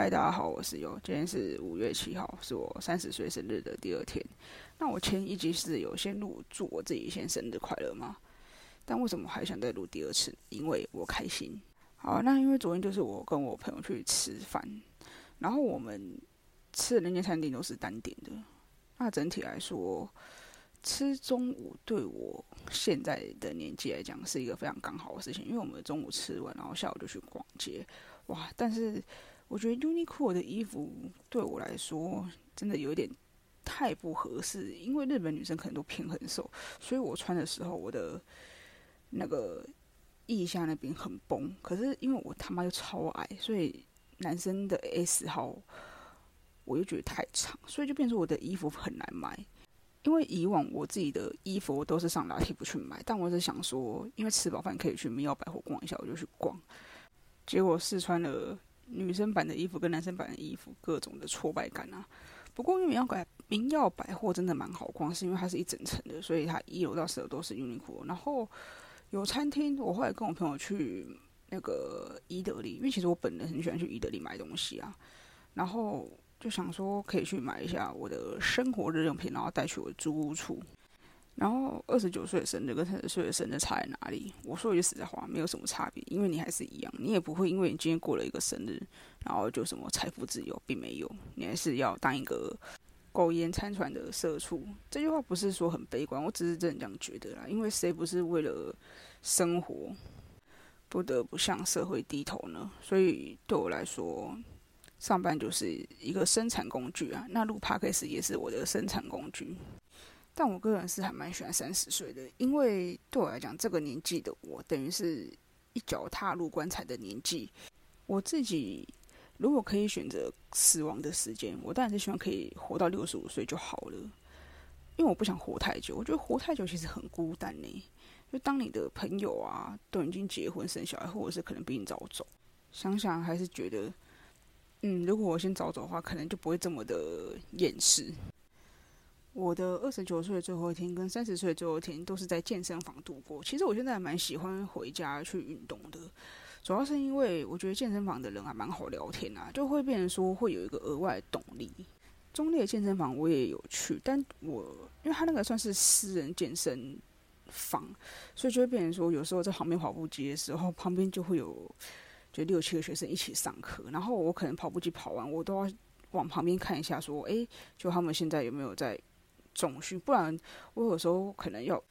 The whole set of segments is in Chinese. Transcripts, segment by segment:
嗨，大家好，我是优。今天是五月七号，是我三十岁生日的第二天。那我前一集是有先录祝我自己先生日快乐吗？但为什么还想再录第二次？因为我开心。好，那因为昨天就是我跟我朋友去吃饭，然后我们吃的那间餐厅都是单点的。那整体来说，吃中午对我现在的年纪来讲是一个非常刚好的事情，因为我们中午吃完，然后下午就去逛街。哇，但是。我觉得 Uniqlo 的衣服对我来说真的有点太不合适，因为日本女生可能都偏很瘦，所以我穿的时候我的那个腋下那边很崩。可是因为我他妈又超矮，所以男生的 S 号我又觉得太长，所以就变成我的衣服很难买。因为以往我自己的衣服我都是上拉提不去买，但我是想说，因为吃饱饭可以去民耀百货逛一下，我就去逛，结果试穿了。女生版的衣服跟男生版的衣服，各种的挫败感啊。不过因为民耀百民耀百货真的蛮好逛，是因为它是一整层的，所以它一楼到四楼都是 Uniqlo。然后有餐厅，我后来跟我朋友去那个伊德利，因为其实我本人很喜欢去伊德利买东西啊。然后就想说可以去买一下我的生活日用品，然后带去我租屋处。然后二十九岁的生日跟三十岁的生日差在哪里？我说一句实在话，没有什么差别，因为你还是一样，你也不会因为你今天过了一个生日，然后就什么财富自由，并没有，你还是要当一个苟延残喘的社畜。这句话不是说很悲观，我只是真的这样觉得啦。因为谁不是为了生活不得不向社会低头呢？所以对我来说，上班就是一个生产工具啊。那录 p 克斯也是我的生产工具。但我个人是还蛮喜欢三十岁的，因为对我来讲，这个年纪的我等于是一脚踏入棺材的年纪。我自己如果可以选择死亡的时间，我当然是希望可以活到六十五岁就好了，因为我不想活太久。我觉得活太久其实很孤单呢。就当你的朋友啊都已经结婚生小孩，或者是可能比你早走，想想还是觉得，嗯，如果我先早走的话，可能就不会这么的厌世。我的二十九岁最后一天跟三十岁最后一天都是在健身房度过。其实我现在还蛮喜欢回家去运动的，主要是因为我觉得健身房的人还蛮好聊天啊，就会变成说会有一个额外动力。中立的健身房我也有去，但我因为他那个算是私人健身房，所以就会变成说有时候在旁边跑步机的时候，旁边就会有就六七个学生一起上课，然后我可能跑步机跑完，我都要往旁边看一下，说诶，就他们现在有没有在。总训，不然我有时候可能要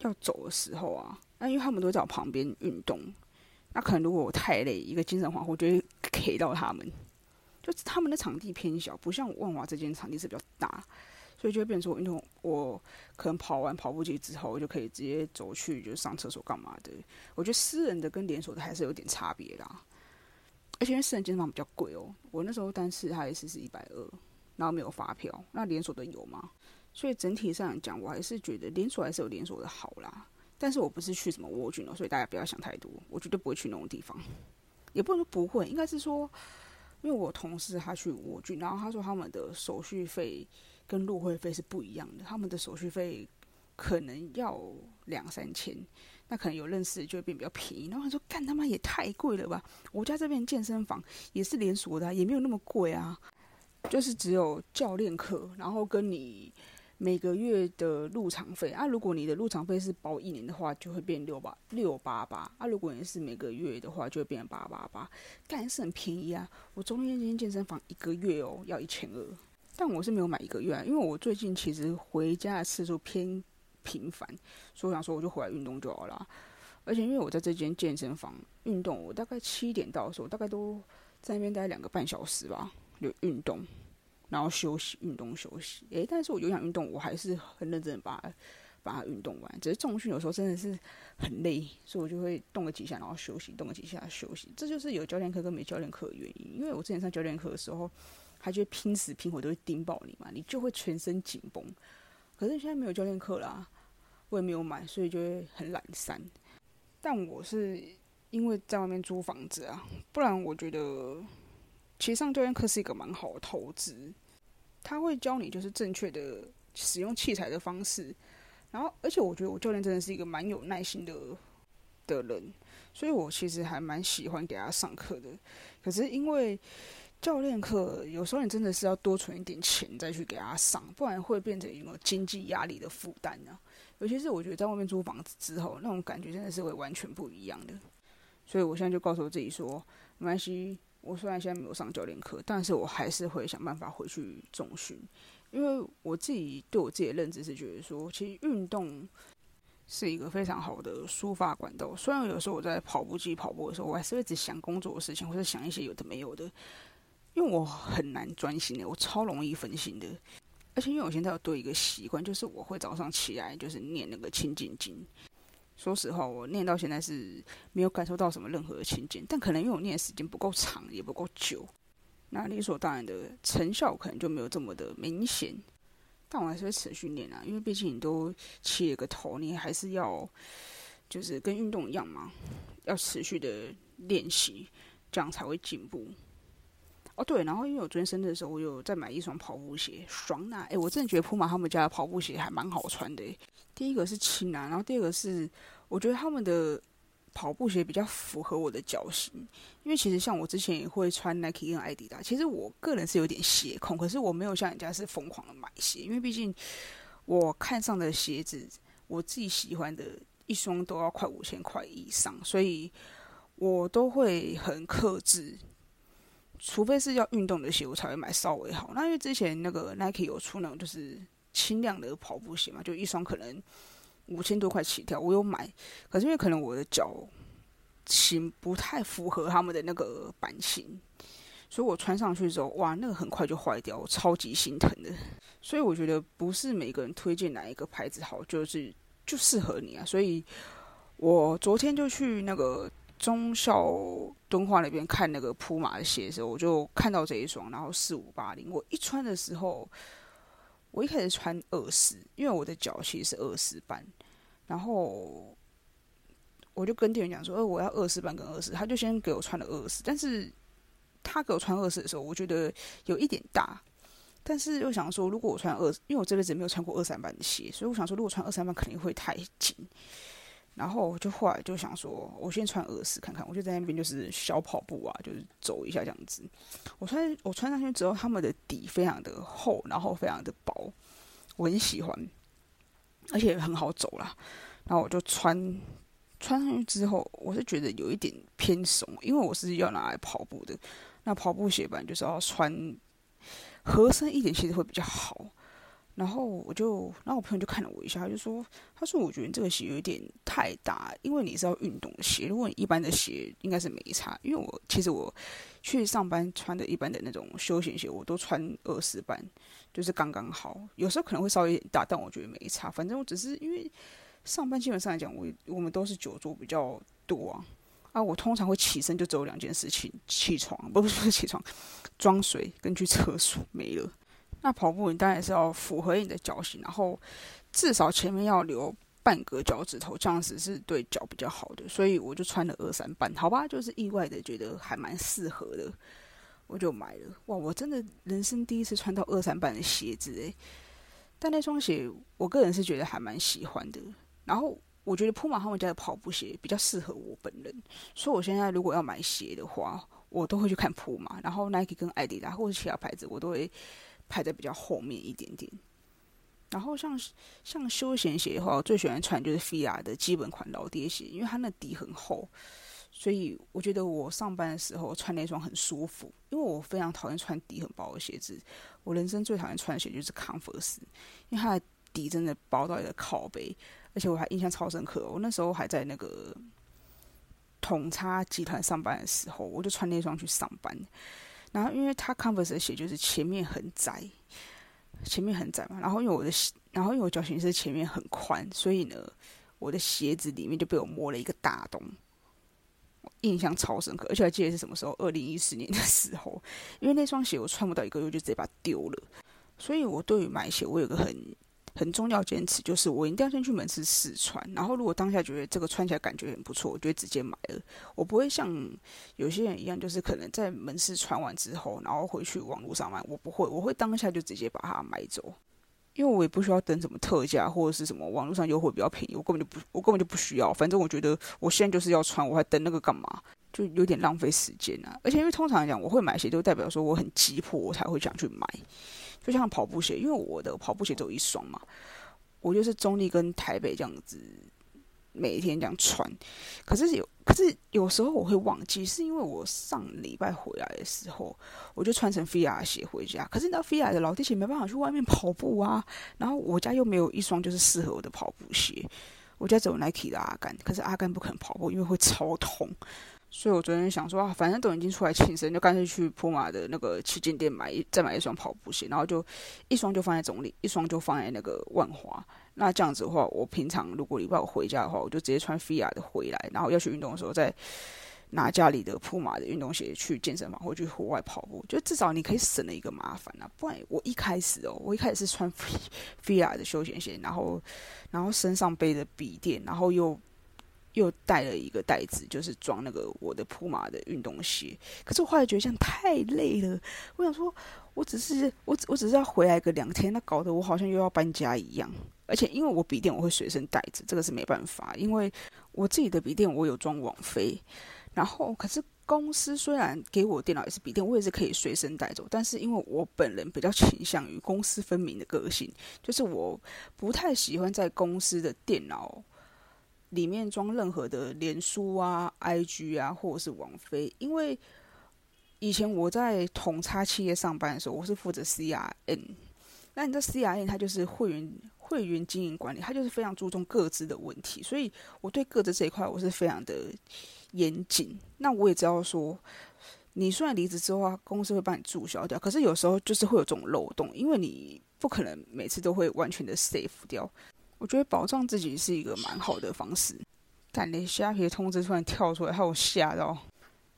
要走的时候啊，那因为他们都在我旁边运动，那可能如果我太累，一个精神恍惚，就会 K 到他们。就他们的场地偏小，不像万华这间场地是比较大，所以就会变成我运动，我可能跑完跑步机之后，我就可以直接走去就上厕所干嘛的。我觉得私人的跟连锁的还是有点差别啦，而且因为私人健身房比较贵哦，我那时候单次他一次是一百二，然后没有发票，那连锁的有吗？所以整体上讲，我还是觉得连锁还是有连锁的好啦。但是我不是去什么蜗居哦，所以大家不要想太多。我绝对不会去那种地方，也不能说不会，应该是说，因为我同事他去蜗居，然后他说他们的手续费跟入会费是不一样的，他们的手续费可能要两三千，那可能有认识就会变比较便宜。然后他说干他妈也太贵了吧！我家这边健身房也是连锁的，也没有那么贵啊，就是只有教练课，然后跟你。每个月的入场费啊，如果你的入场费是包一年的话，就会变六八六八八啊。如果你是每个月的话，就会变八八八，但是很便宜啊。我中间间健身房一个月哦要一千二，但我是没有买一个月啊，因为我最近其实回家的次数偏频繁，所以我想说我就回来运动就好了。而且因为我在这间健身房运动，我大概七点到的时候，大概都在那边待两个半小时吧，有运动。然后休息，运动休息。诶，但是我有氧运动，我还是很认真的把它把它运动完。只是重训有时候真的是很累，所以我就会动个几下，然后休息，动个几下休息。这就是有教练课跟没教练课的原因。因为我之前上教练课的时候，他就拼死拼活都会盯爆你嘛，你就会全身紧绷。可是现在没有教练课啦，我也没有买，所以就会很懒散。但我是因为在外面租房子啊，不然我觉得。其实上教练课是一个蛮好的投资，他会教你就是正确的使用器材的方式，然后而且我觉得我教练真的是一个蛮有耐心的的人，所以我其实还蛮喜欢给他上课的。可是因为教练课有时候你真的是要多存一点钱再去给他上，不然会变成一个经济压力的负担呢。尤其是我觉得在外面租房子之后，那种感觉真的是会完全不一样的。所以我现在就告诉我自己说，没关系，我虽然现在没有上教练课，但是我还是会想办法回去重训，因为我自己对我自己的认知是觉得说，其实运动是一个非常好的抒发管道。虽然有时候我在跑步机跑步的时候，我还是会只想工作的事情，或者想一些有的没有的，因为我很难专心的，我超容易分心的。而且因为我现在有多一个习惯，就是我会早上起来就是念那个清净经。说实话，我念到现在是没有感受到什么任何的清净，但可能因为我念的时间不够长，也不够久，那理所当然的成效可能就没有这么的明显。但我还是会持续练啊，因为毕竟你都起了个头，你还是要就是跟运动一样嘛，要持续的练习，这样才会进步。哦，对，然后因为我昨天生日的时候，我有在买一双跑步鞋，爽呐！哎，我真的觉得普马他们家的跑步鞋还蛮好穿的。第一个是轻啊，然后第二个是我觉得他们的跑步鞋比较符合我的脚型。因为其实像我之前也会穿 Nike 跟 Adidas，其实我个人是有点鞋控，可是我没有像人家是疯狂的买鞋，因为毕竟我看上的鞋子，我自己喜欢的一双都要快五千块以上，所以我都会很克制。除非是要运动的鞋，我才会买稍微好。那因为之前那个 Nike 有出那种就是轻量的跑步鞋嘛，就一双可能五千多块起跳，我有买。可是因为可能我的脚型不太符合他们的那个版型，所以我穿上去之后，哇，那个很快就坏掉，我超级心疼的。所以我觉得不是每个人推荐哪一个牌子好，就是就适合你啊。所以我昨天就去那个。中校敦化那边看那个铺马的鞋的时候，我就看到这一双，然后四五八零。我一穿的时候，我一开始穿二四，因为我的脚其实是二四半，然后我就跟店员讲说：“呃，我要二四半跟二四。”他就先给我穿了二四，但是他给我穿二四的时候，我觉得有一点大，但是又想说，如果我穿二，因为我这辈子没有穿过二三半的鞋，所以我想说，如果穿二三半肯定会太紧。然后我就后来就想说，我先穿二四看看，我就在那边就是小跑步啊，就是走一下这样子。我穿我穿上去之后，他们的底非常的厚，然后非常的薄，我很喜欢，而且很好走啦。然后我就穿穿上去之后，我是觉得有一点偏松，因为我是要拿来跑步的。那跑步鞋本来就是要穿合身一点，其实会比较好。然后我就，然后我朋友就看了我一下，他就说：“他说我觉得这个鞋有点太大，因为你是要运动鞋。如果你一般的鞋应该是没差。因为我其实我去上班穿的一般的那种休闲鞋，我都穿二四半，就是刚刚好。有时候可能会稍微有点大，但我觉得没差。反正我只是因为上班基本上来讲，我我们都是久坐比较多啊。啊，我通常会起身就只有两件事情：起床，不不是起床，装水跟去厕所没了。”那跑步你当然是要符合你的脚型，然后至少前面要留半个脚趾头，这样子是对脚比较好的。所以我就穿了二三半，好吧，就是意外的觉得还蛮适合的，我就买了。哇，我真的人生第一次穿到二三半的鞋子诶。但那双鞋我个人是觉得还蛮喜欢的。然后我觉得普马他们家的跑步鞋比较适合我本人，所以我现在如果要买鞋的话，我都会去看普马，然后 Nike 跟艾迪达或者其他牌子我都会。排在比较后面一点点，然后像像休闲鞋的话，我最喜欢穿就是 Fila 的基本款老爹鞋，因为它那底很厚，所以我觉得我上班的时候穿那双很舒服。因为我非常讨厌穿底很薄的鞋子，我人生最讨厌穿的鞋就是 Converse，因为它的底真的薄到一个靠背，而且我还印象超深刻。我那时候还在那个统差集团上班的时候，我就穿那双去上班。然后，因为他 Converse 的鞋就是前面很窄，前面很窄嘛。然后因为我的，然后因为我脚型是前面很宽，所以呢，我的鞋子里面就被我摸了一个大洞，印象超深刻。而且还记得是什么时候？二零一四年的时候，因为那双鞋我穿不到一个月就直接把它丢了。所以我对于买鞋，我有个很。很重要坚持就是我一定要先去门市试穿，然后如果当下觉得这个穿起来感觉很不错，我就会直接买了。我不会像有些人一样，就是可能在门市穿完之后，然后回去网络上买。我不会，我会当下就直接把它买走。因为我也不需要等什么特价或者是什么网络上优惠比较便宜，我根本就不，我根本就不需要。反正我觉得我现在就是要穿，我还等那个干嘛？就有点浪费时间啊。而且因为通常来讲，我会买鞋就代表说我很急迫，我才会想去买。就像跑步鞋，因为我的跑步鞋只有一双嘛，我就是中立跟台北这样子。每一天这样穿，可是有，可是有时候我会忘记，是因为我上礼拜回来的时候，我就穿成菲亚鞋回家。可是那菲亚的老弟鞋没办法去外面跑步啊，然后我家又没有一双就是适合我的跑步鞋，我家只有 Nike 的阿甘，可是阿甘不可能跑步，因为会超痛。所以我昨天想说啊，反正都已经出来庆生，就干脆去普马的那个旗舰店买一再买一双跑步鞋，然后就一双就放在总理，一双就放在那个万华。那这样子的话，我平常如果礼拜五回家的话，我就直接穿菲亚的回来，然后要去运动的时候再拿家里的普马的运动鞋去健身房或去户外跑步，就至少你可以省了一个麻烦啊。不然我一开始哦，我一开始是穿菲菲亚的休闲鞋，然后然后身上背着笔垫，然后又。又带了一个袋子，就是装那个我的普马的运动鞋。可是我后来觉得这样太累了，我想说，我只是我只我只是要回来个两天，那搞得我好像又要搬家一样。而且因为我笔电我会随身带着，这个是没办法，因为我自己的笔电我有装网飞。然后可是公司虽然给我电脑也是笔电，我也是可以随身带走，但是因为我本人比较倾向于公私分明的个性，就是我不太喜欢在公司的电脑。里面装任何的脸书啊、IG 啊，或者是王菲，因为以前我在统差企业上班的时候，我是负责 CRN。那你知道 CRN 它就是会员会员经营管理，它就是非常注重各自的问题，所以我对各自这一块我是非常的严谨。那我也知道说，你虽然离职之后啊，公司会帮你注销掉，可是有时候就是会有这种漏洞，因为你不可能每次都会完全的 save 掉。我觉得保障自己是一个蛮好的方式，但连虾皮通知突然跳出来，害我吓到，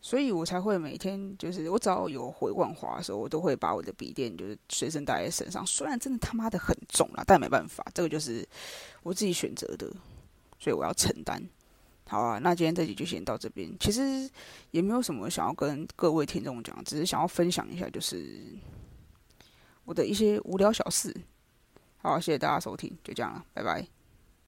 所以我才会每天就是我只要有回万华的时候，我都会把我的笔电就是随身带在身上。虽然真的他妈的很重了，但没办法，这个就是我自己选择的，所以我要承担。好啊，那今天这集就先到这边。其实也没有什么想要跟各位听众讲，只是想要分享一下，就是我的一些无聊小事。好，谢谢大家收听，就这样了，拜拜。